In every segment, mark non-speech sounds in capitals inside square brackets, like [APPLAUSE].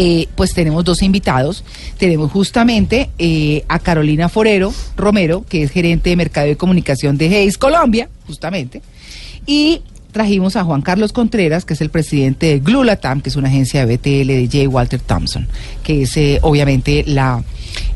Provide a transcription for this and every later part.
Eh, pues tenemos dos invitados. Tenemos justamente eh, a Carolina Forero Romero, que es gerente de mercado y comunicación de Hayes Colombia, justamente. Y trajimos a Juan Carlos Contreras, que es el presidente de Glulatam, que es una agencia de BTL de J. Walter Thompson, que es eh, obviamente la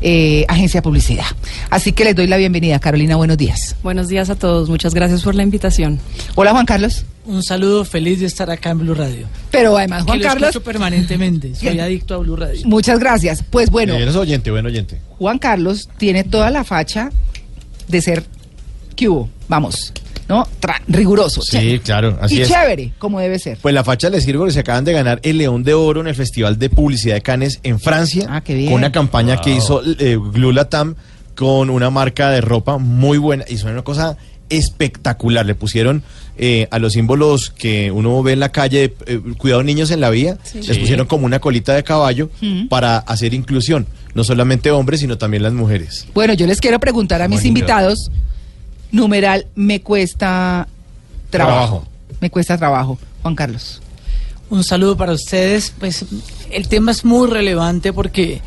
eh, agencia de publicidad. Así que les doy la bienvenida. Carolina, buenos días. Buenos días a todos, muchas gracias por la invitación. Hola Juan Carlos. Un saludo, feliz de estar acá en Blue Radio. Pero además Juan que lo Carlos, escucho permanentemente, [LAUGHS] soy adicto a Blue Radio. muchas gracias. Pues bueno, Eres oyente, buen oyente. Juan Carlos tiene toda la facha de ser que hubo, vamos, ¿no? Tra- riguroso. Sí, chévere. claro, así y es. chévere, como debe ser. Pues la facha les sirve porque se acaban de ganar el León de Oro en el Festival de Publicidad de Cannes en Francia. Ah, qué bien. Con una campaña que hizo eh, Glulatam con una marca de ropa muy buena. Y son una cosa espectacular. Le pusieron eh, a los símbolos que uno ve en la calle, eh, cuidado niños en la vía, les pusieron como una colita de caballo para hacer inclusión. No solamente hombres, sino también las mujeres. Bueno, yo les quiero preguntar a mis Bonito. invitados, numeral, me cuesta trabajo. Trabajo. Me cuesta trabajo, Juan Carlos. Un saludo para ustedes. Pues el tema es muy relevante porque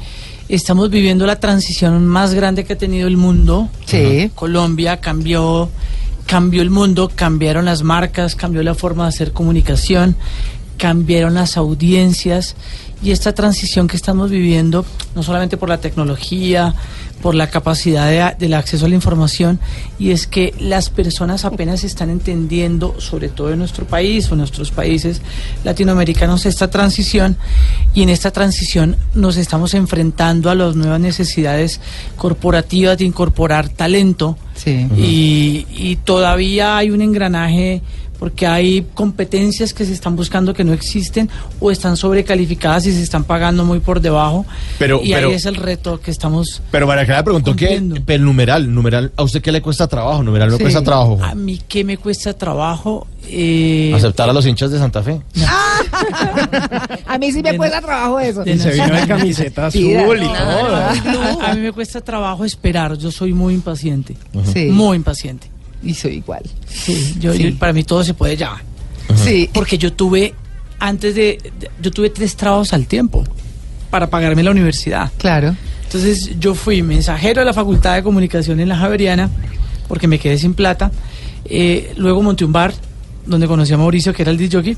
estamos viviendo la transición más grande que ha tenido el mundo. Sí. Colombia cambió, cambió el mundo, cambiaron las marcas, cambió la forma de hacer comunicación, cambiaron las audiencias y esta transición que estamos viviendo, no solamente por la tecnología, por la capacidad de- del acceso a la información, y es que las personas apenas están entendiendo, sobre todo en nuestro país o en nuestros países latinoamericanos, esta transición, y en esta transición nos estamos enfrentando a las nuevas necesidades corporativas de incorporar talento, Sí. y, y todavía hay un engranaje porque hay competencias que se están buscando que no existen o están sobrecalificadas y se están pagando muy por debajo. Pero- y pero- ahí es el reto que estamos... Pero María Clara preguntó que Cumpliendo. el numeral, numeral, ¿a usted qué le cuesta trabajo? Numeral no Sí. cuesta trabajo. A mí que me cuesta trabajo... eh, Aceptar a los hinchas de Santa Fe. [LAUGHS] A mí sí me De- cuesta trabajo eso. de nacional- camiseta [LAUGHS] Mira, azul y no, todo. a, a mí me cuesta trabajo esperar, yo soy muy impaciente, Sí. muy impaciente. Y soy igual. Sí, yo, Sí. yo- para mí todo se puede ya. Sí. Porque yo tuve, antes de, de- yo tuve tres trabajos al tiempo para pagarme la universidad. Claro. Entonces yo fui mensajero de la Facultad de Comunicación en la Javeriana porque me quedé sin plata. Eh, luego monté un bar donde conocí a Mauricio, que era el DJ.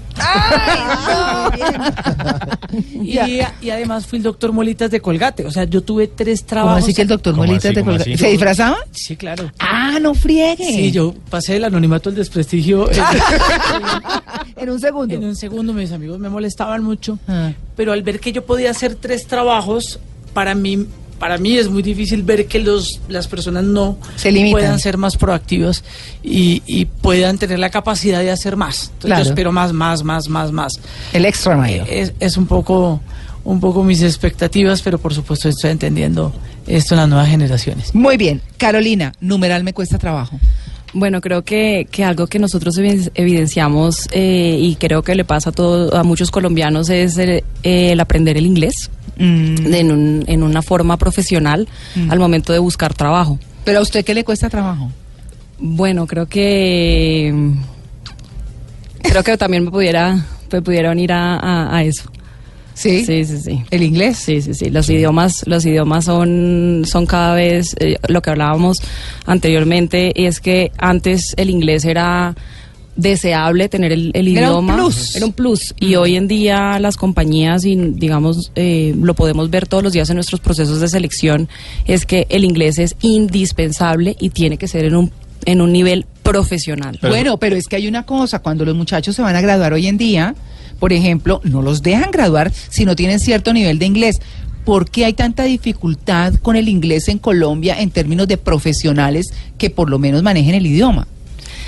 Y, y además fui el doctor Molitas de Colgate. O sea, yo tuve tres ¿Cómo trabajos. así que el doctor ¿Cómo Molita así? te ¿Cómo colga- así? ¿Se disfrazaba? Sí, claro. Ah, no friegue. Sí, yo pasé del anonimato al desprestigio. eh, [LAUGHS] En un segundo. en un segundo mis amigos me molestaban mucho. Ah. pero al ver que yo podía hacer tres trabajos, para mí, para mí es muy difícil ver que los, las personas no Se puedan ser más proactivas y, y puedan tener la capacidad de hacer más. Entonces Claro. yo espero más, más, más, más, más. El extra mayor. Es, es un poco un poco mis expectativas, pero por supuesto estoy entendiendo esto en las nuevas generaciones. Muy bien. Carolina, numeral me cuesta trabajo. Bueno, creo que, que algo que nosotros evi- evidenciamos eh, y creo que le pasa a, todo, a muchos colombianos es el, el aprender el inglés Mm, en, un- en una forma profesional al momento de buscar trabajo. Pero a usted qué le cuesta trabajo? Bueno, creo que creo que también me pudiera me pudiera unir a, a- a eso. Sí. Sí, sí, sí. ¿El inglés? Sí, sí, sí. Los idiomas, los idiomas son, son cada vez eh, lo que hablábamos anteriormente es que antes el inglés era deseable tener el, el Era un idioma. plus. Era un plus. Y hoy en día las compañías, y digamos, eh, lo podemos ver todos los días en nuestros procesos de selección, es que el inglés es indispensable y tiene que ser en un, en un nivel profesional. bueno, pero es que hay una cosa, cuando los muchachos se van a graduar hoy en día, por ejemplo, no los dejan graduar si no tienen cierto nivel de inglés. ¿Por qué hay tanta dificultad con el inglés en Colombia en términos de profesionales que por lo menos manejen el idioma?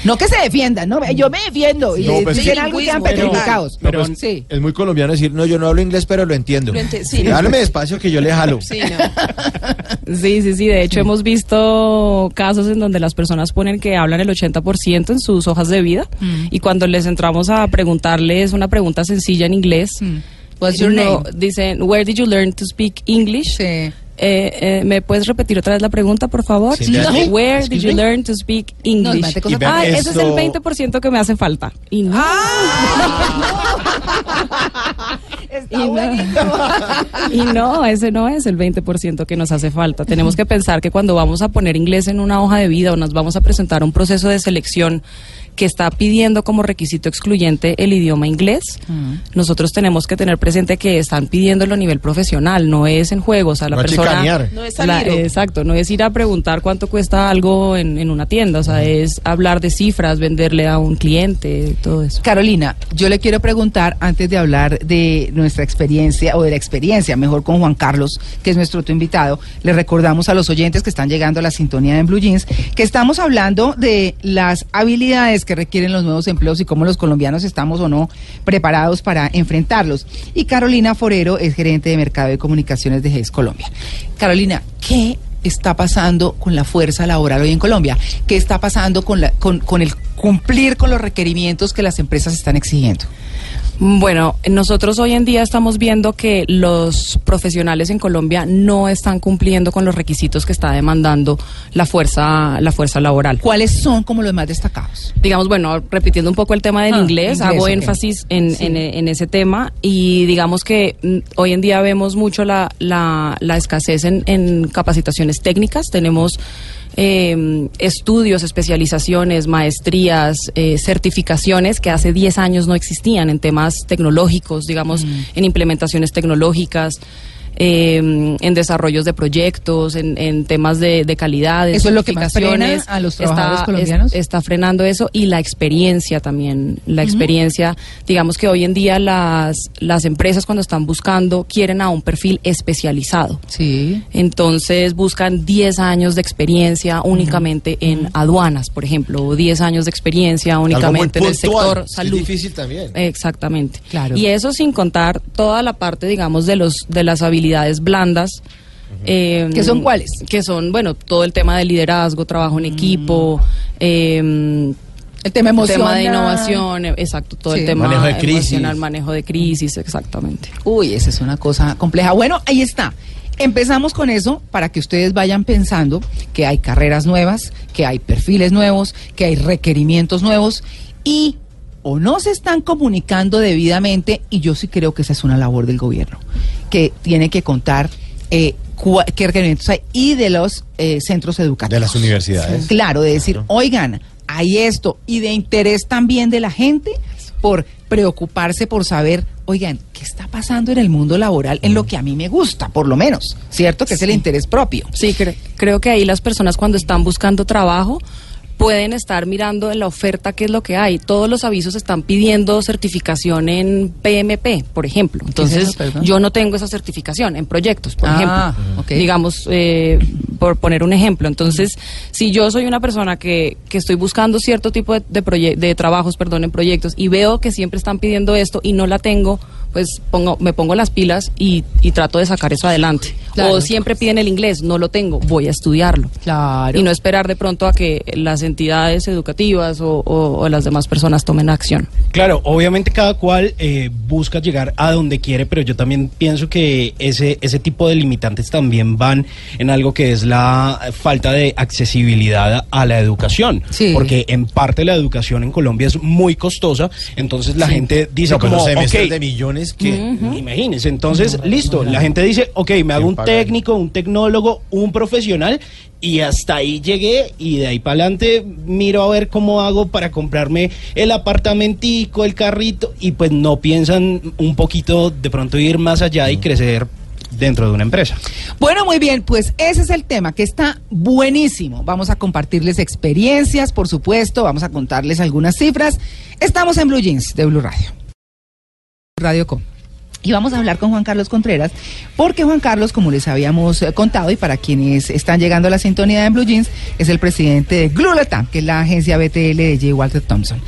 No que se defiendan, no, yo me defiendo. Y No, pues dicen sí, algo y quedan petrificados. No, pues, sí. Es muy colombiano decir, no, yo no hablo inglés, pero lo entiendo. Lo ente- sí. Háblame despacio que yo le jalo. Sí, no. [LAUGHS] Sí, sí, sí. De hecho, hemos visto casos en donde las personas ponen que hablan el 80% en sus hojas de vida y cuando les entramos a preguntarles una pregunta sencilla en inglés, What's your no, name? dicen, Where did you learn to speak English? Sí. Eh, eh, ¿Me puedes repetir otra vez la pregunta, por favor? Where did you learn to speak English? ah, ese es el 20% que me hace falta. Y no. [LAUGHS] Está Y no. bonito. [LAUGHS] Y no, ese no es el 20% que nos hace falta. Tenemos que pensar que cuando vamos a poner inglés en una hoja de vida o nos vamos a presentar a un proceso de selección que está pidiendo como requisito excluyente el idioma inglés, nosotros tenemos que tener presente que están pidiéndolo a nivel profesional, no es en juego, o sea, la No a persona... chicanear. No es la- salir. exacto, no es ir a preguntar cuánto cuesta algo en, en una tienda, o sea, es hablar de cifras, venderle a un cliente, todo eso. Carolina, yo le quiero preguntar, antes de hablar de nuestra experiencia, o de la experiencia, mejor con Juan Carlos, que es nuestro otro invitado, le recordamos a los oyentes que están llegando a la sintonía en Blue Jeans, que estamos hablando de las habilidades que requieren los nuevos empleos y cómo los colombianos estamos o no preparados para enfrentarlos. Y Carolina Forero es gerente de Mercado de Comunicaciones de GES Colombia. Carolina, ¿qué está pasando con la fuerza laboral hoy en Colombia? ¿Qué está pasando con, la, con, con el cumplir con los requerimientos que las empresas están exigiendo? Bueno, nosotros hoy en día estamos viendo que los profesionales en Colombia no están cumpliendo con los requisitos que está demandando la fuerza, la fuerza laboral. ¿Cuáles son como los más destacados? digamos, bueno, repitiendo un poco el tema del Ah, inglés, inglés, hago énfasis en, Sí. en- en ese tema y digamos que mm, hoy en día vemos mucho la, la- la escasez en, en capacitaciones técnicas. Tenemos eh, estudios, especializaciones, maestrías, eh, certificaciones que hace 10 años no existían en temas tecnológicos, digamos, Mm. en implementaciones tecnológicas. Eh, en desarrollos de proyectos, en, en temas de, de calidad, de ¿Eso es lo que más frena a los Está- trabajadores es- colombianos? está frenando eso y la experiencia también, la experiencia, digamos que hoy en día las, las empresas cuando están buscando quieren a un perfil especializado. Sí. Entonces buscan 10 años de experiencia únicamente en aduanas, por ejemplo, o 10 años de experiencia únicamente en el sector Es salud. difícil también. Exactamente. Claro. Y eso sin contar toda la parte, digamos, de los de las habilidades blandas. eh, ¿Que son cuáles? Que son, bueno, todo el tema de liderazgo, trabajo en equipo, eh, El tema emocional. tema de innovación, eh, exacto, todo Sí. el tema Manejo de crisis. emocional, manejo de crisis, exactamente. Uy, esa es una cosa compleja. Bueno, ahí está. Empezamos con eso para que ustedes vayan pensando que hay carreras nuevas, que hay perfiles nuevos, que hay requerimientos nuevos y o no se están comunicando debidamente y yo sí creo que esa es una labor del gobierno, que tiene que contar eh, cua- qué requerimientos hay y de los eh, centros educativos. De las universidades. Claro, de decir, oigan, hay esto y de interés también de la gente por preocuparse por saber, oigan, ¿qué está pasando en el mundo laboral en lo que a mí me gusta, por lo menos? ¿Cierto? Que es el interés propio. Sí, cre- creo que ahí las personas cuando están buscando trabajo pueden estar mirando en la oferta qué es lo que hay. Todos los avisos están pidiendo certificación en PMP, por ejemplo. es Entonces, eso, yo no tengo esa certificación en proyectos, por Ah, ejemplo. Digamos, eh, por poner un ejemplo. Entonces, si yo soy una persona que, que estoy buscando cierto tipo de, de, de trabajos, perdón, en proyectos, y veo que siempre están pidiendo esto y no la tengo, pues pongo, me pongo las pilas y, y trato de sacar eso adelante. Claro. O siempre piden el inglés, no lo tengo, voy a estudiarlo. Claro. Y no esperar de pronto a que las entidades educativas o, o- o las demás personas tomen acción. Claro, obviamente cada cual eh, busca llegar a donde quiere, pero yo también pienso que ese, ese tipo de limitantes también van en algo que es la falta de accesibilidad a la educación. Sí. Porque en parte la educación en Colombia es muy costosa, entonces la gente dice No, pero como, semestres de millones que... Imagínense, entonces, listo, la gente dice, ok, me hago un técnico, un tecnólogo, un profesional, y hasta ahí llegué, y de ahí para adelante miro a ver cómo hago para comprarme el apartamentico, el carrito, y pues no piensan un poquito de pronto ir más allá y crecer dentro de una empresa. Bueno, muy bien, pues ese es el tema que está buenísimo. Vamos a compartirles experiencias, por supuesto, vamos a contarles algunas cifras. Estamos en Blue Jeans de Blue Radio. Radio Com. Y vamos a hablar con Juan Carlos Contreras, porque Juan Carlos, como les habíamos eh, contado, y para quienes están llegando a la sintonía en Blue Jeans, es el presidente de Glulatam, que es la agencia BTL de J. Walter Thompson.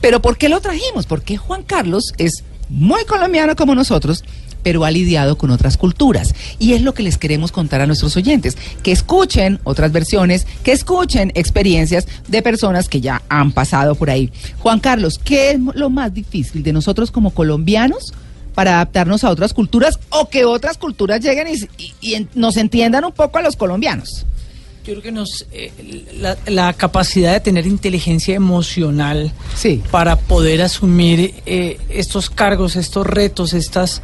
Pero ¿por qué lo trajimos? Porque Juan Carlos es muy colombiano como nosotros, pero ha lidiado con otras culturas. Y es lo que les queremos contar a nuestros oyentes, que escuchen otras versiones, que escuchen experiencias de personas que ya han pasado por ahí. Juan Carlos, ¿qué es lo más difícil de nosotros como colombianos? para adaptarnos a otras culturas o que otras culturas lleguen y, y- y nos entiendan un poco a los colombianos. Yo creo que nos eh, la, la capacidad de tener inteligencia emocional Sí. para poder asumir eh, estos cargos, estos retos, estas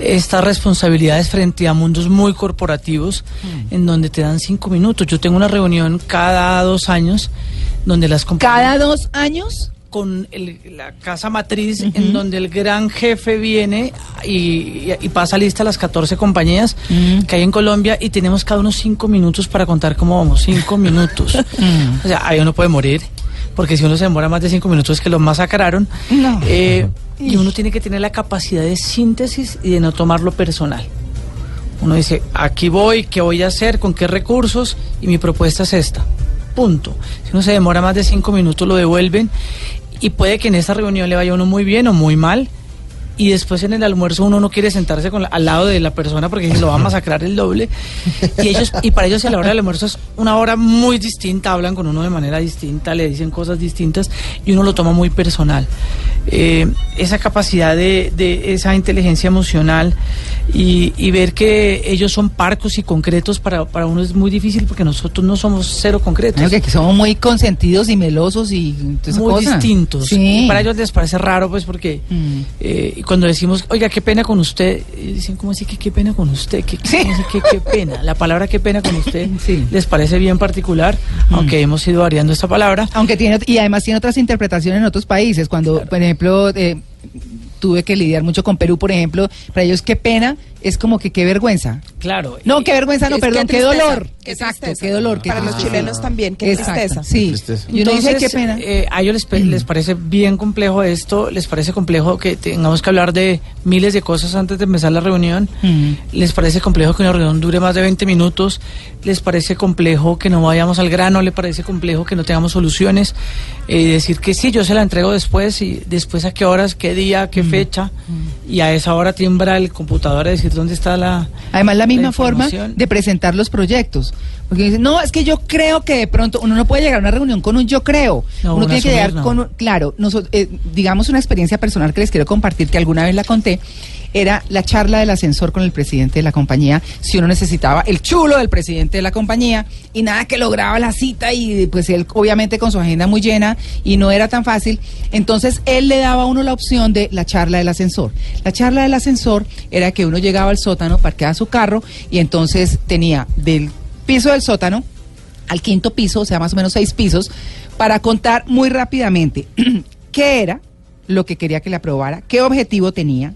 estas responsabilidades frente a mundos muy corporativos en donde te dan cinco minutos. Yo tengo una reunión cada dos años donde las Cada dos años, con el- la casa matriz en donde el gran jefe viene y, y- y pasa lista a las 14 compañías que hay en Colombia y tenemos cada uno cinco minutos para contar cómo vamos, cinco minutos. [LAUGHS] O sea, ahí uno puede morir, porque si uno se demora más de cinco minutos es que lo masacraron. No. Eh, y uno tiene que tener la capacidad de síntesis y de no tomarlo personal. Uno dice, aquí voy, ¿qué voy a hacer? ¿Con qué recursos? Y mi propuesta es esta. Punto. Si uno se demora más de cinco minutos, lo devuelven. Y puede que en esta reunión le vaya a uno muy bien o muy mal. Y después en el almuerzo uno no quiere sentarse con la- al lado de la persona porque lo va a masacrar el doble. Y ellos y para ellos a la hora del almuerzo es una hora muy distinta, hablan con uno de manera distinta, le dicen cosas distintas y uno lo toma muy personal. Eh, esa capacidad de, de esa inteligencia emocional y, y ver que ellos son parcos y concretos para, para uno es muy difícil porque nosotros no somos cero concretos. Creo que somos muy consentidos y melosos y muy cosa. distintos. Sí. Para ellos les parece raro, pues, porque Mm. eh, cuando decimos, oiga, qué pena con usted, dicen, ¿cómo así que qué pena con usted? ¿Qué, qué, que qué pena? La palabra qué pena con usted [LAUGHS] Sí. Mm. les parece bien particular, aunque hemos ido variando esta palabra. Aunque tiene, y además tiene otras interpretaciones en otros países. Cuando, por ejemplo, eh, tuve que lidiar mucho con Perú, por ejemplo, para ellos qué pena es como que qué vergüenza. Claro. No, qué vergüenza, no, perdón, qué tristeza, dolor. qué Exacto, tristeza. qué dolor. qué Para los chilenos también, qué Exacto, tristeza. Sí. Entonces, qué pena. Mm. eh, a ellos les, les parece bien complejo esto, les parece complejo que tengamos que hablar de miles de cosas antes de empezar la reunión, Mm. les parece complejo que una reunión dure más de 20 minutos, les parece complejo que no vayamos al grano, les parece complejo que no tengamos soluciones, eh, decir que sí, yo se la entrego después y después a qué horas, qué día, Mm. qué fecha, y a esa hora timbra el computador a decir dónde está la... Además, la misma forma de presentar los proyectos. Porque dicen, no, es que yo creo que de pronto uno no puede llegar a una reunión con un yo creo. No, uno un tiene que llegar no. con un, claro, nosotros, eh, digamos una experiencia personal que les quiero compartir, que alguna vez la conté, era la charla del ascensor con el presidente de la compañía, si uno necesitaba el chulo del presidente de la compañía, y nada que lograba la cita, y pues él obviamente con su agenda muy llena, y no era tan fácil, entonces él le daba a uno la opción de la charla del ascensor. La charla del ascensor era que uno llegaba al sótano, parqueaba su carro, y entonces tenía del piso del sótano al quinto piso, o sea, más o menos seis pisos, para contar muy rápidamente [CLEARS THROAT] qué era lo que quería que le aprobara, qué objetivo tenía,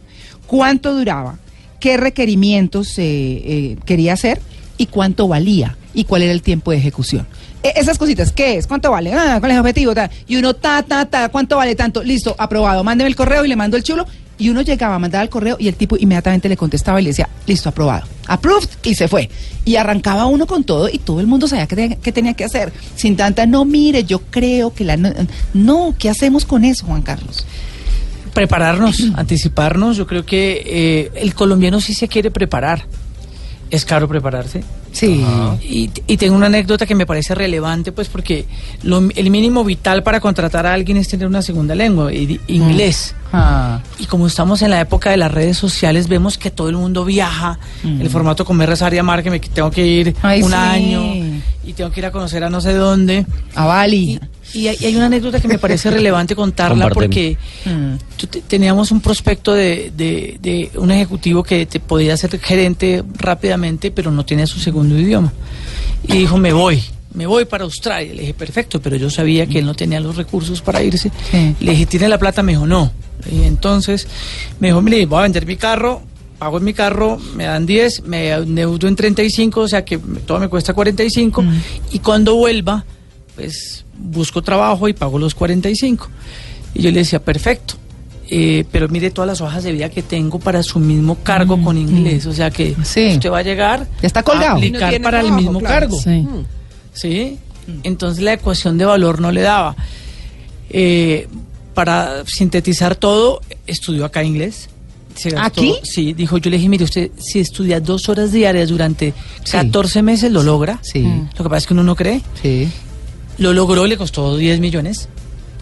cuánto duraba, qué requerimientos eh, eh, quería hacer y cuánto valía y cuál era el tiempo de ejecución. E- esas cositas, ¿qué es? ¿Cuánto vale? Ah, ¿Cuál es el objetivo? Y uno, ta, ta, ta, ¿cuánto vale tanto? Listo, aprobado. Mándeme el correo y le mando el chulo. Y uno llegaba, mandaba el correo y el tipo inmediatamente le contestaba y le decía, listo, aprobado. Approved y se fue. Y arrancaba uno con todo y todo el mundo sabía qué tenía, que hacer. Sin tanta, no, mire, yo creo que la... No, ¿qué hacemos con eso, Juan Carlos? Prepararnos, anticiparnos. Yo creo que eh, el colombiano sí se quiere preparar. Es caro prepararse. Sí. Y, y tengo una anécdota que me parece relevante, pues porque lo- el mínimo vital para contratar a alguien es tener una segunda lengua, inglés. Ah. Y como estamos en la época de las redes sociales, vemos que todo el mundo viaja. El formato comer, rezar y amar, que me tengo que ir Ay, un sí. año y tengo que ir a conocer a no sé dónde. A Bali. Y, y hay, y hay una anécdota que me parece [LAUGHS] relevante contarla porque Mm. teníamos un prospecto de, de- de un ejecutivo que te podía ser gerente rápidamente, pero no tenía su segundo idioma. Y dijo, me voy, me voy para Australia. Le dije, perfecto, pero yo sabía que él no tenía los recursos para irse. Sí. Le dije, ¿tiene la plata? Me dijo, no. Y entonces me dijo, mire, voy a vender mi carro, pago en mi carro, me dan 10, me endeudo en 35, o sea que todo me cuesta 45, y cuando vuelva, pues busco trabajo y pago los 45. Y yo le decía, perfecto. eh, pero mire todas las hojas de vida que tengo para su mismo cargo con inglés. O sea que Sí. usted va a llegar Ya está a colgado. aplicar Y no para el trabajo, mismo claro. cargo. Sí. ¿sí? Entonces la ecuación de valor no le daba. Eh, para sintetizar todo, estudió acá inglés. Se gastó- ¿Aquí? Sí, dijo, yo le dije, mire, usted si estudia dos horas diarias durante Sí. 14 meses, lo logra. Sí. Lo que pasa es que uno no cree. Sí. Lo logró, le costó 10 millones.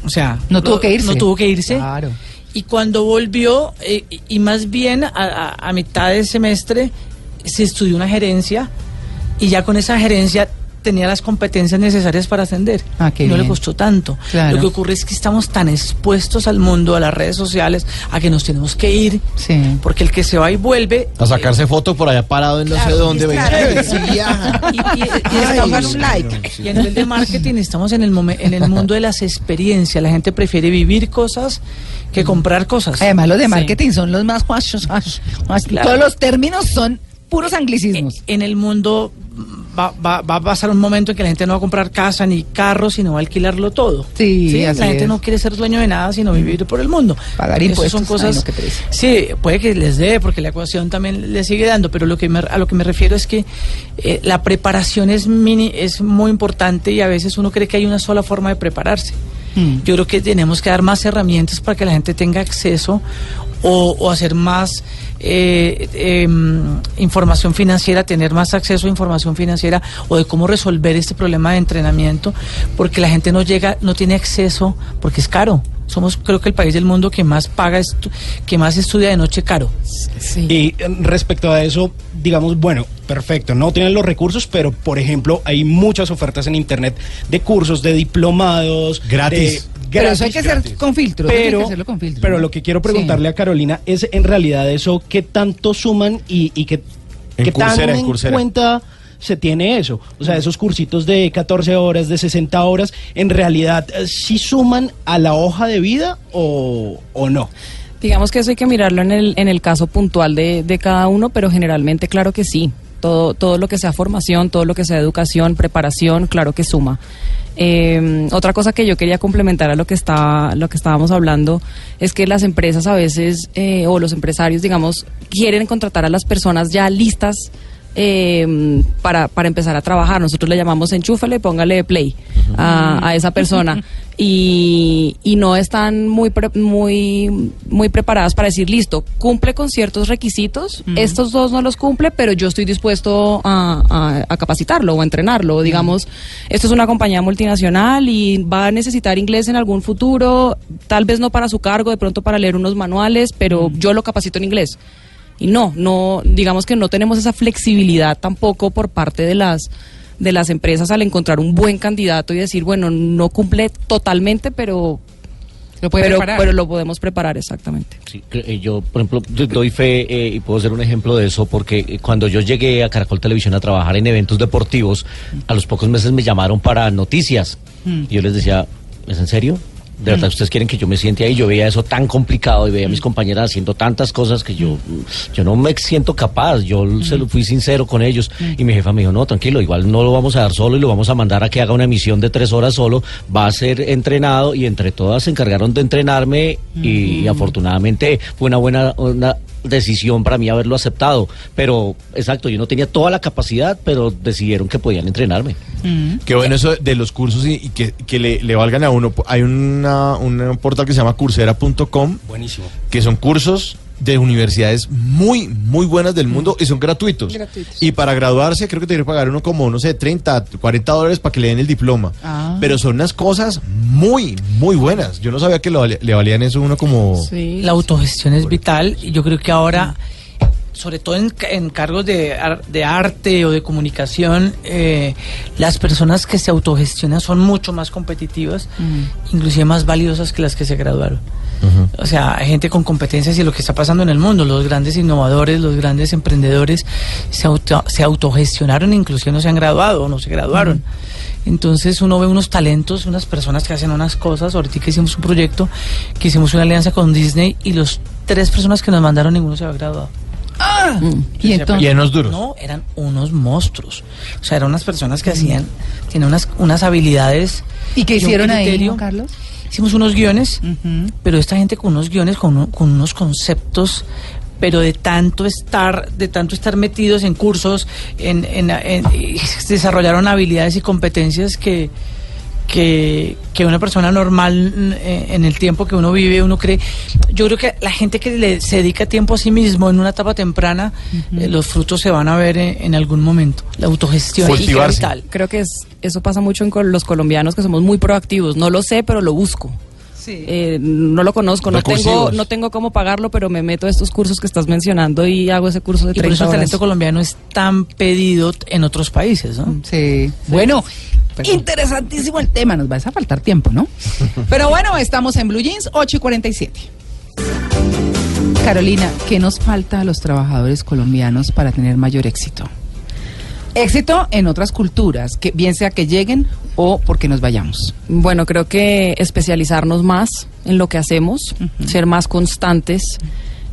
O sea, No tuvo que irse. No tuvo que irse. Claro. Y cuando volvió, eh, y- y más bien a, a- a mitad del semestre, se estudió una gerencia y ya con esa gerencia tenía las competencias necesarias para ascender. Ah, qué no le bien. costó tanto. Claro. Lo que ocurre es que estamos tan expuestos al mundo, a las redes sociales, a que nos tenemos que ir, Sí. porque el que se va y vuelve... A sacarse foto por allá parado en no sé dónde. claro. sí, viaja. Y, y- y Ay, hagan un like. y a nivel de marketing estamos en el, momen- en el mundo de las experiencias. La gente prefiere vivir cosas que comprar cosas. Además, los de Sí. marketing son los más Claro. Todos los términos son puros anglicismos. en el mundo va, va- va a pasar un momento en que la gente no va a comprar casa ni carro, sino va a alquilarlo todo. Sí, así la gente es. no quiere ser dueño de nada, sino vivir por el mundo. Pagar impuestos, son cosas. ay, no, pereza. sí, puede que les dé, porque la ecuación también le sigue dando, pero lo que me- a lo que me refiero es que eh, la preparación es mini, es muy importante y a veces uno cree que hay una sola forma de prepararse. Mm. Yo creo que tenemos que dar más herramientas para que la gente tenga acceso o, o hacer más eh, em, información financiera, tener más acceso a información financiera o de cómo resolver este problema de entrenamiento, porque la gente no llega, no tiene acceso, porque es caro. Somos, creo que el país del mundo que más paga, estu- que más estudia de noche caro. Sí. Y eh, respecto a eso, digamos, bueno, perfecto, no tienen los recursos, pero por ejemplo, hay muchas ofertas en internet de cursos, de diplomados, Gratis. de- Pero eso hay que hacer con filtro. eso hay que Pero, hacerlo con filtro, pero ¿no? lo que quiero Sí. preguntarle a Carolina es en realidad eso, ¿qué tanto suman y, y qué, En qué tan en cuenta se tiene eso? O sea, esos cursitos de 14 horas, de 60 horas, ¿en realidad eh, sí suman a la hoja de vida o, o no? Digamos que eso hay que mirarlo en el, en el caso puntual de, de cada uno, pero generalmente claro que sí. Todo, todo lo que sea formación, todo lo que sea educación, preparación, claro que suma. Eh, otra cosa que yo quería complementar a lo que está, lo que estábamos hablando es que las empresas a veces eh, o los empresarios, digamos, quieren contratar a las personas ya listas eh, para, para empezar a trabajar. Nosotros le llamamos enchúfale, póngale play a, a esa persona. [LAUGHS] Y, y no están muy, pre- muy, muy preparadas para decir, listo, cumple con ciertos requisitos, estos dos no los cumple, pero yo estoy dispuesto a, a- a capacitarlo o a entrenarlo. Digamos, esto es una compañía multinacional y va a necesitar inglés en algún futuro, tal vez no para su cargo, de pronto para leer unos manuales, pero yo lo capacito en inglés. Y no, no, digamos que no tenemos esa flexibilidad tampoco por parte de las de las empresas al encontrar un buen candidato y decir, bueno, no cumple totalmente, pero Lo puede pero, preparar. pero lo podemos preparar exactamente. Sí, eh, yo, por ejemplo, do- doy fe eh, y puedo ser un ejemplo de eso porque eh, cuando yo llegué a Caracol Televisión a trabajar en eventos deportivos, a los pocos meses me llamaron para noticias. Y yo les decía, ¿es en serio? ¿De verdad ustedes quieren que yo me siente ahí? Yo veía eso tan complicado y veía a mis compañeras haciendo tantas cosas que yo, yo no me siento capaz. Yo se lo fui sincero con ellos. Y mi jefa me dijo, no, tranquilo, igual no lo vamos a dar solo y lo vamos a mandar a que haga una emisión de tres horas solo. Va a ser entrenado y entre todas se encargaron de entrenarme y, afortunadamente fue una buena una decisión para mí haberlo aceptado. Pero, exacto, yo no tenía toda la capacidad, pero decidieron que podían entrenarme. Qué bueno eso de los cursos y, y que, que le, le valgan a uno. Hay una, un portal que se llama coursera.com Buenísimo. que son cursos de universidades muy, muy buenas del mundo y son gratuitos. Gratuitos. Y para graduarse creo que tiene que pagar uno como, no sé, 30, 40 dólares para que le den el diploma. Ah. Pero son unas cosas muy, muy buenas. Yo no sabía que lo le valían eso a uno como... Sí. La autogestión es vital y yo creo que ahora, sobre todo en, ca- en cargos de, ar- de arte o de comunicación, eh, las personas que se autogestionan son mucho más competitivas, inclusive más valiosas que las que se graduaron. O sea, hay gente con competencias y lo que está pasando en el mundo, los grandes innovadores, los grandes emprendedores se, auto, se autogestionaron, inclusive no se han graduado o no se graduaron. Entonces uno ve unos talentos, unas personas que hacen unas cosas. Ahorita que hicimos un proyecto, que hicimos una alianza con Disney y los tres personas que nos mandaron, ninguno se había graduado. Y entonces, Y en los duros. No, eran unos monstruos. O sea, eran unas personas que hacían, tenían unas, unas habilidades. ¿y qué hicieron ahí, criterio. Juan Carlos? Hicimos unos guiones, pero esta gente con unos guiones, con, con unos conceptos pero de tanto estar de tanto estar metidos en cursos en, en- desarrollaron habilidades y competencias que que, que una persona normal eh, en el tiempo que uno vive, uno cree. Yo creo que la gente que le, se dedica tiempo a sí mismo en una etapa temprana, eh, los frutos se van a ver eh, en algún momento. La autogestión es Cultivarse. vital. Creo que es, eso pasa mucho en col- los colombianos que somos muy proactivos. No lo sé, pero lo busco. Eh, no lo conozco, no tengo, no tengo cómo pagarlo, pero me meto a estos cursos que estás mencionando y hago ese curso de Y por 30 eso el horas. talento colombiano es tan pedido en otros países, ¿no? Sí. Bueno, interesantísimo el tema. Nos va a faltar tiempo, ¿no? [LAUGHS] Pero bueno, estamos en Blue Jeans 8 y 47. Carolina, ¿qué nos falta a los trabajadores colombianos para tener mayor éxito? Éxito en otras culturas, que bien sea que lleguen o porque nos vayamos. Bueno, creo que especializarnos más en lo que hacemos, ser más constantes,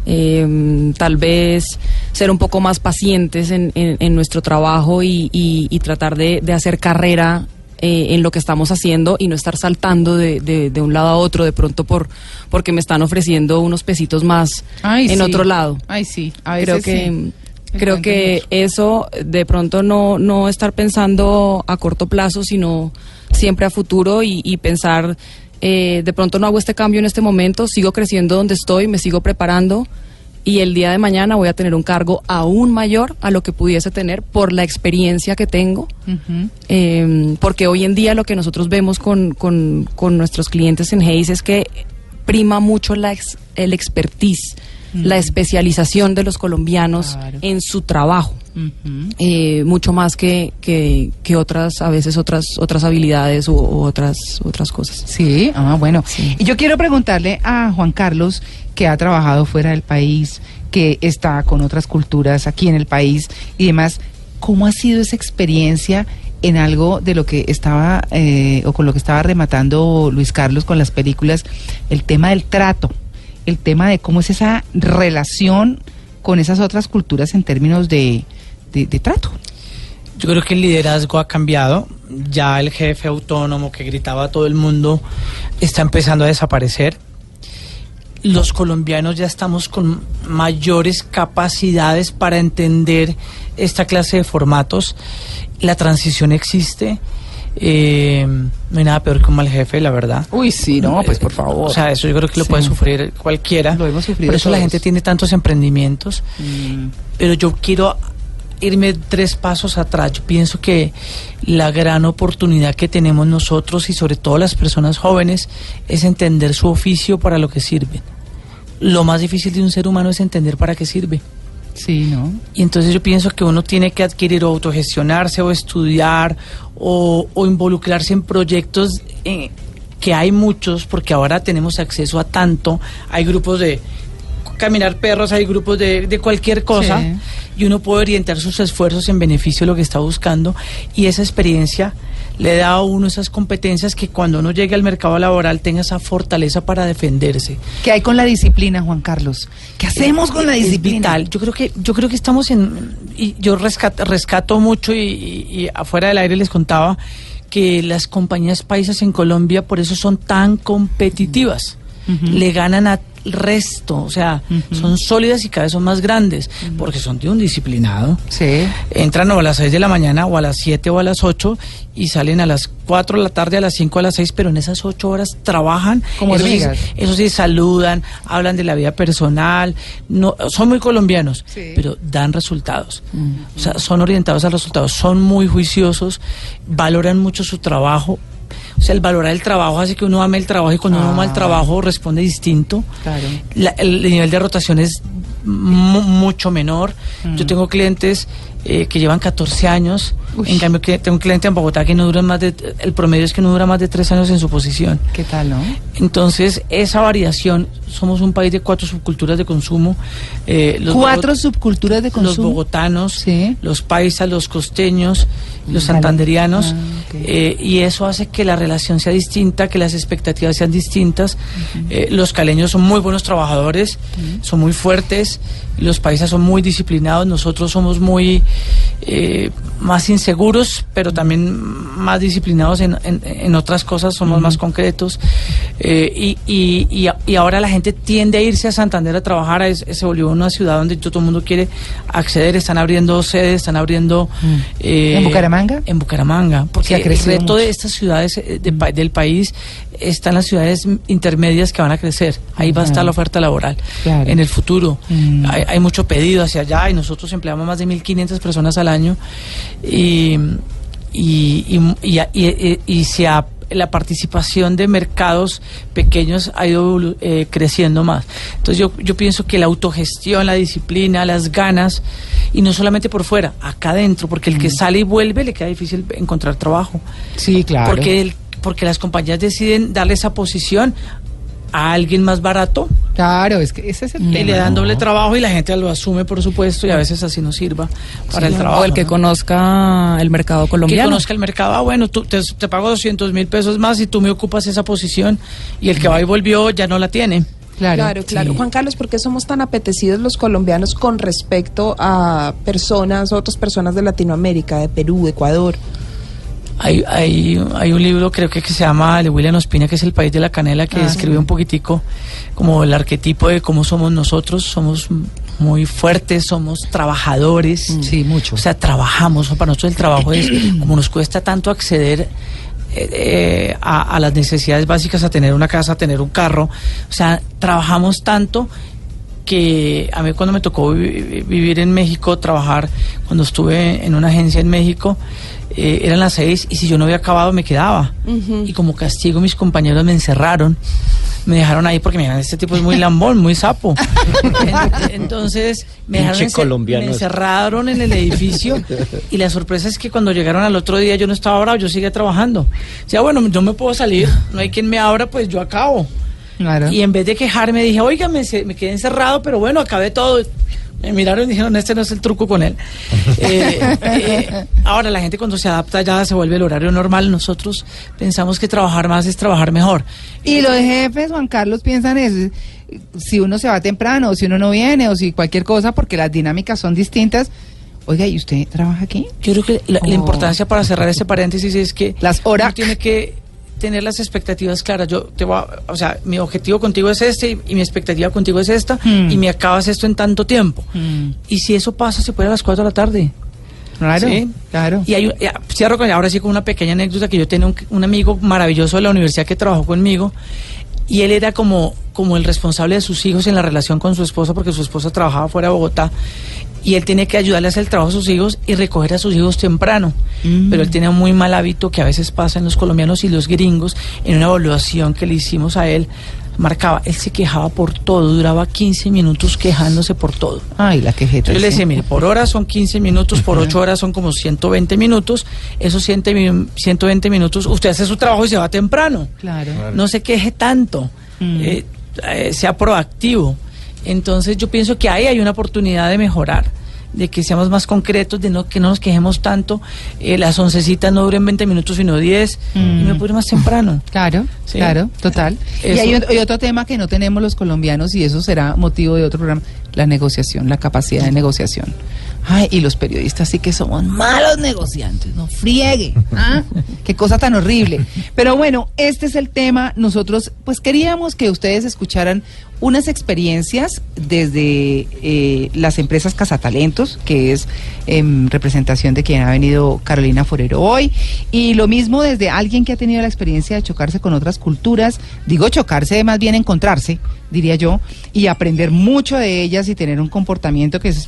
eh, tal vez ser un poco más pacientes en, en- en nuestro trabajo y, y- y tratar de, de hacer carrera eh, en lo que estamos haciendo y no estar saltando de, de- de un lado a otro de pronto por porque me están ofreciendo unos pesitos más Ay, en sí. otro lado. Ay, sí. A creo veces que sí. Creo que eso de pronto no no estar pensando a corto plazo sino siempre a futuro y, y pensar eh, de pronto no hago este cambio en este momento sigo creciendo donde estoy me sigo preparando y el día de mañana voy a tener un cargo aún mayor a lo que pudiese tener por la experiencia que tengo. Eh, porque hoy en día lo que nosotros vemos con, con- con nuestros clientes en Hayes es que prima mucho la ex- el expertise, la especialización de los colombianos Claro. en su trabajo. Eh, mucho más que, que, que otras, a veces otras, otras habilidades u, u otras, otras cosas. Sí, ah, bueno. Y yo quiero preguntarle a Juan Carlos, que ha trabajado fuera del país, que está con otras culturas aquí en el país y demás, ¿cómo ha sido esa experiencia en algo de lo que estaba, eh, o con lo que estaba rematando Luis Carlos con las películas, el tema del trato, el tema de cómo es esa relación con esas otras culturas en términos de, de- de trato? Yo creo que el liderazgo ha cambiado. Ya el jefe autónomo que gritaba a todo el mundo está empezando a desaparecer. Los colombianos ya estamos con mayores capacidades para entender esta clase de formatos. La transición existe. Eh, no hay nada peor que un mal jefe, la verdad. Uy, sí, no, pues por favor. O sea, eso yo creo que lo Sí. puede sufrir cualquiera. Lo hemos sufrido Por eso la gente tiene tantos emprendimientos. Mm. Pero yo quiero irme tres pasos atrás. Yo pienso que la gran oportunidad que tenemos nosotros y sobre todo las personas jóvenes es entender su oficio para lo que sirve. Lo más difícil de un ser humano es entender para qué sirve. Sí, ¿no? Y entonces yo pienso que uno tiene que adquirir o autogestionarse o estudiar o, o involucrarse en proyectos eh, que hay muchos porque ahora tenemos acceso a tanto. Hay grupos de caminar perros, hay grupos de, de cualquier cosa Sí. y uno puede orientar sus esfuerzos en beneficio de lo que está buscando y esa experiencia le da a uno esas competencias que cuando uno llegue al mercado laboral tenga esa fortaleza para defenderse. ¿Qué hay con la disciplina, Juan Carlos? ¿Qué hacemos con la disciplina? vital. Yo creo que yo creo que estamos en y yo rescato, rescato mucho y, y- y afuera del aire les contaba que las compañías paisas en Colombia por eso son tan competitivas. Le ganan al resto, o sea, son sólidas y cada vez son más grandes, porque son de un disciplinado. Sí. Entran o a las 6 de la mañana o a las 7 o a las 8 y salen a las 4 de la tarde, a las 5 a las 6, pero en esas 8 horas trabajan. Como eso sí, eso sí, saludan, hablan de la vida personal, no, son muy colombianos, Sí. pero dan resultados. O sea, son orientados a resultados, son muy juiciosos, valoran mucho su trabajo. O sea, el valorar el trabajo hace que uno ame el trabajo y cuando uno ama el Ah. trabajo responde distinto. Claro. La- el, nivel de rotación es mu- mucho menor. Yo Mm. tengo clientes eh, que llevan 14 años. Uy. En cambio, que tengo un cliente en Bogotá que no dura más de. El promedio es que no dura más de 3 años en su posición. ¿Qué tal, no? Entonces, esa variación, somos un país de cuatro subculturas de consumo. eh, los Cuatro subculturas de Los consumo. bogotanos, Sí. los paisas, los costeños, los Vale. santanderianos. Ah, eh, y eso hace que la relación sea distinta, que las expectativas sean distintas. Eh, los caleños son muy buenos trabajadores, son muy fuertes. Los paisas son muy disciplinados. Nosotros somos muy eh, más inseguros, pero también más disciplinados en, en- en otras cosas, somos más concretos. Eh, y, y, y, a- y ahora la gente tiende a irse a Santander a trabajar, es- se volvió una ciudad donde todo el mundo quiere acceder, están abriendo sedes, están abriendo... eh, ¿En Bucaramanga? En Bucaramanga, porque el reto mucho. de estas ciudades eh, de del país están las ciudades intermedias que van a crecer, ahí va a estar la oferta laboral Claro. en el futuro. Mm. Hay, hay mucho pedido hacia allá y nosotros empleamos más de 1.500 personas al año y, y, y, y, y- y se ha- la participación de mercados pequeños ha ido eh, creciendo más. Entonces yo, yo pienso que la autogestión, la disciplina, las ganas, y no solamente por fuera, acá adentro, porque el que sale y vuelve le queda difícil encontrar trabajo. Sí, claro. Porque, el- porque las compañías deciden darle esa posición a alguien más barato Claro, es que ese es el y tema. le dan doble trabajo y la gente lo asume, por supuesto, y a veces así no sirva para el trabajo. O el que ¿no? conozca el mercado que colombiano. conozca el mercado. Ah, bueno, tú, te, te pago 200 mil pesos más y tú me ocupas esa posición y el que va y volvió ya no la tiene. Claro. Claro, claro. Juan Carlos, ¿por qué somos tan apetecidos los colombianos con respecto a personas, otras personas de Latinoamérica, de Perú, Ecuador? Hay, hay, hay un libro, creo que, que se llama de William Ospina, que es El País de la Canela, que Ah, describe sí. un poquitico como el arquetipo de cómo somos nosotros. Somos muy fuertes, somos trabajadores. Sí, mucho. O sea, trabajamos. Para nosotros el trabajo es, [CLEARS THROAT] como nos cuesta tanto acceder eh, eh, a, a las necesidades básicas, a tener una casa, a tener un carro. O sea, trabajamos tanto que a mí cuando me tocó vi- vivir en México, trabajar, cuando estuve en una agencia en México, eh, eran las seis y si yo no había acabado me quedaba. Y como castigo mis compañeros me encerraron, me dejaron ahí porque me dijeron, este tipo es muy lambón, muy sapo. En- [LAUGHS] Entonces me dejaron encer- me ese. encerraron en el edificio y la sorpresa es que cuando llegaron al otro día yo no estaba bravo, yo seguía trabajando. O sea, bueno, yo me puedo salir, no hay quien me abra, pues yo acabo. Claro. Y en vez de quejarme dije, oiga, me, me quedé encerrado, pero bueno, acabé todo. Me miraron y dijeron, este no es el truco con él. [LAUGHS] Eh, eh, ahora, la gente cuando se adapta ya se vuelve el horario normal. Nosotros pensamos que trabajar más es trabajar mejor. Y los jefes, Juan Carlos, piensan eso. Si uno se va temprano, o si uno no viene, o si cualquier cosa, porque las dinámicas son distintas. Oiga, ¿y usted trabaja aquí? Yo creo que la, la Oh. importancia para cerrar este paréntesis es que Las horas. uno tiene que tener las expectativas claras. Yo te voy a- o sea, mi objetivo contigo es este y, y mi expectativa contigo es esta Hmm. y me acabas esto en tanto tiempo. Y si eso pasa, se puede a las 4 de la tarde. Claro, Sí. claro. Y hay, ya, cierro con, ahora sí con una pequeña anécdota que yo tenía un, un amigo maravilloso de la universidad que trabajó conmigo y él era como, como el responsable de sus hijos en la relación con su esposa porque su esposa trabajaba fuera de Bogotá y él tenía que ayudarle a hacer el trabajo a sus hijos y recoger a sus hijos temprano. Pero él tenía un muy mal hábito que a veces pasa en los colombianos y los gringos en una evaluación que le hicimos a él. Marcaba, él se quejaba por todo, duraba 15 minutos quejándose por todo. Ay, la quejeta. Yo le decía, mire, por hora son 15 minutos, por 8 horas son como 120 minutos. Esos 100 mi- 120 minutos, usted hace su trabajo y se va temprano. Claro. No se queje tanto, Mm. eh, eh, sea proactivo. Entonces yo pienso que ahí hay una oportunidad de mejorar, de que seamos más concretos, de no que no nos quejemos tanto. Eh, las oncecitas no duren 20 minutos, sino 10, y me puedo ir más temprano. [LAUGHS] Claro, Sí. claro, total. Y hay, y otro tema que no tenemos los colombianos y eso será motivo de otro programa, la negociación, la capacidad de negociación. Ay, y los periodistas sí que somos malos negociantes, no friegue. ¿ah? [LAUGHS] Qué cosa tan horrible. Pero bueno, este es el tema. Nosotros pues queríamos que ustedes escucharan unas experiencias desde eh, las empresas Cazatalentos, que es em, representación de quien ha venido Carolina Forero hoy, y lo mismo desde alguien que ha tenido la experiencia de chocarse con otras culturas, digo chocarse, más bien encontrarse, diría yo, y aprender mucho de ellas y tener un comportamiento que es-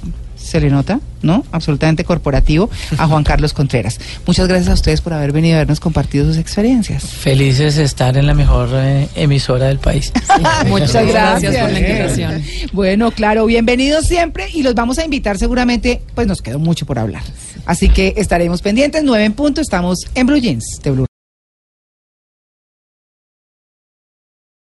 se le nota, ¿no? Absolutamente corporativo, a Juan Carlos Contreras. Muchas gracias a ustedes por haber venido a habernos compartido sus experiencias. Felices de estar en la mejor eh, emisora del país. [LAUGHS] Muchas Gracias gracias. por la invitación. Bueno, claro, bienvenidos siempre y los vamos a invitar seguramente, pues nos quedó mucho por hablar. Así que estaremos pendientes, nueve en punto, estamos en Blue Jeans de Blue